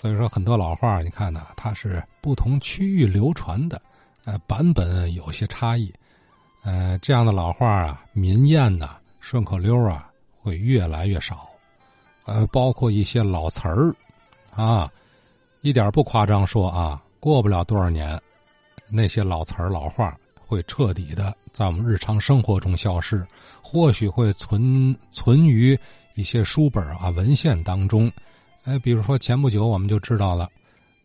所以说很多老话，你看呢，它是不同区域流传的，呃，版本有些差异。呃，这样的老话啊，民谚呐，顺口溜啊，会越来越少。呃，包括一些老词儿，啊，一点不夸张说啊，过不了多少年，那些老词儿老话会彻底的在我们日常生活中消失，或许会存存于一些书本啊文献当中。哎，比如说前不久我们就知道了，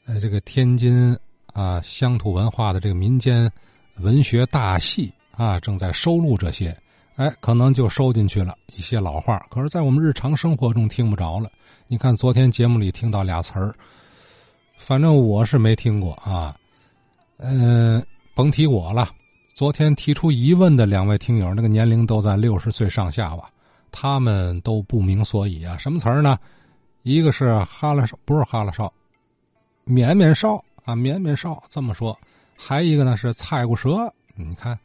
呃，这个天津啊乡土文化的这个民间文学大系。啊，正在收录这些，哎，可能就收进去了一些老话，可是，在我们日常生活中听不着了。你看，昨天节目里听到俩词儿，反正我是没听过啊。嗯，甭提我了。昨天提出疑问的两位听友，那个年龄都在六十岁上下吧，他们都不明所以啊。什么词儿呢？一个是哈拉少，不是哈拉少，绵绵少啊，绵绵少这么说。还一个呢是菜骨蛇，你看。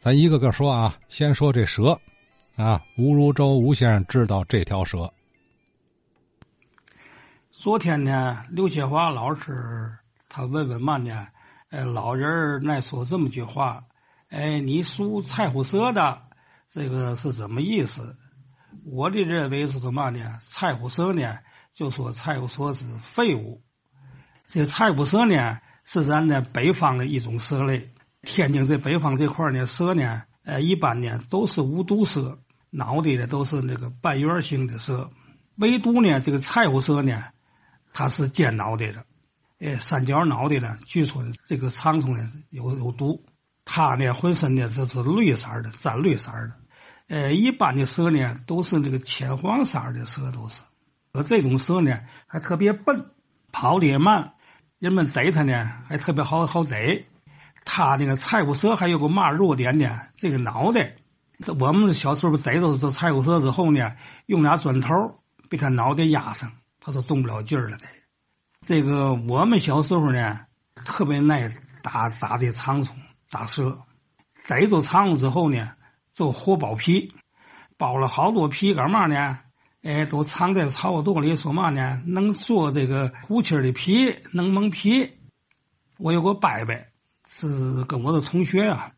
咱一个个说啊，先说这蛇，啊，吴如洲吴先生知道这条蛇。昨天呢，刘雪华老师他问问嘛呢？呃，老人爱说这么句话，哎，你属菜虎蛇的，这个是什么意思？我的认为是什么呢？菜虎蛇呢，就说菜虎蛇是废物。这菜虎蛇呢，是咱的北方的一种蛇类。天津这北方这块呢，蛇呢，呃，一般呢都是无毒蛇，脑袋呢都是那个半圆形的蛇，唯独呢这个菜虎蛇呢，它是尖脑袋的，呃，三角脑袋呢，据说这个长虫呢有有毒，它呢浑身呢这是绿色的，沾绿色的，呃，一般的蛇呢都是那个浅黄色的蛇都是，而这种蛇呢还特别笨，跑得也慢，人们逮它呢还特别好好逮。它那个菜虎蛇还有个嘛弱点呢？这个脑袋，这我们小时候逮到这菜虎蛇之后呢，用俩砖头被他脑袋压上，他就动不了劲儿了。这个我们小时候呢，特别爱打打这长虫、打蛇，逮住长虫之后呢，就活剥皮，剥了好多皮干嘛呢？哎，都藏在草垛里，说嘛呢？能做这个虎气的皮，能蒙皮。我有个伯伯。是跟我的同学啊，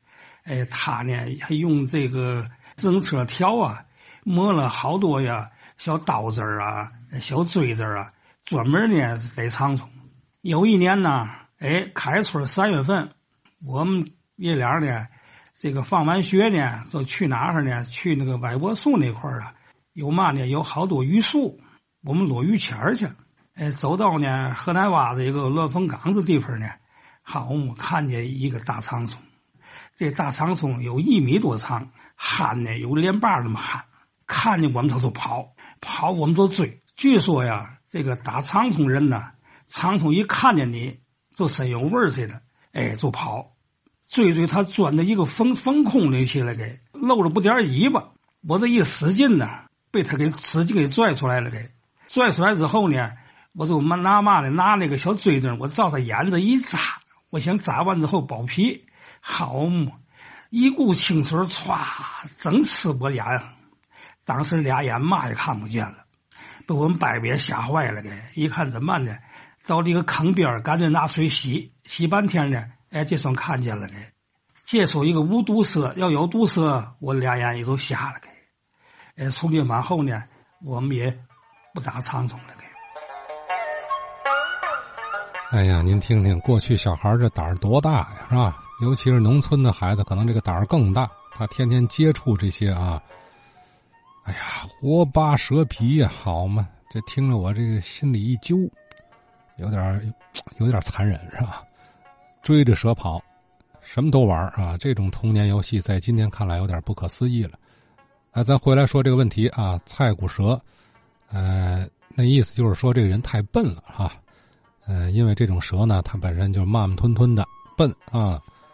哎，他呢还用这个自行车条啊，磨了好多呀小刀子啊、小锥子啊，专门呢在长虫。有一年呢，哎，开春三月份，我们爷俩呢，这个放完学呢，就去哪儿呢？去那个歪脖树那块儿啊，有嘛呢？有好多榆树，我们落榆钱儿去。哎，走到呢河南洼子一个乱坟岗子地方呢。好，我们看见一个大长虫，这大长虫有一米多长，憨呢有连把那么憨，看见我们他就跑，跑我们就追。据说呀，这个打长虫人呢，长虫一看见你就身有味儿似的，哎，就跑，追追他钻到一个缝缝空里去了，给露着不点尾巴。我这一使劲呢，被他给使劲给拽出来了，给拽出来之后呢，我就拿嘛呢，拿那个小锥子，我照他眼子一扎。我想扎完之后剥皮，好嘛，一股清水歘，整刺我眼，当时俩眼嘛也看不见了，被我们伯伯吓坏了。给一看怎么办呢？到这个坑边赶紧拿水洗，洗半天呢，哎，这算看见了。给接触一个无毒蛇，要有毒蛇，我俩眼也都瞎了。给，哎，从今往后呢，我们也不打长虫了。哎呀，您听听，过去小孩这胆儿多大呀，是吧？尤其是农村的孩子，可能这个胆儿更大。他天天接触这些啊，哎呀，活扒蛇皮呀，好嘛！这听着我这个心里一揪，有点有点残忍，是吧？追着蛇跑，什么都玩啊！这种童年游戏在今天看来有点不可思议了。哎，咱回来说这个问题啊，菜骨蛇，呃，那意思就是说这个人太笨了哈。呃，因为这种蛇呢，它本身就慢慢吞吞的笨啊，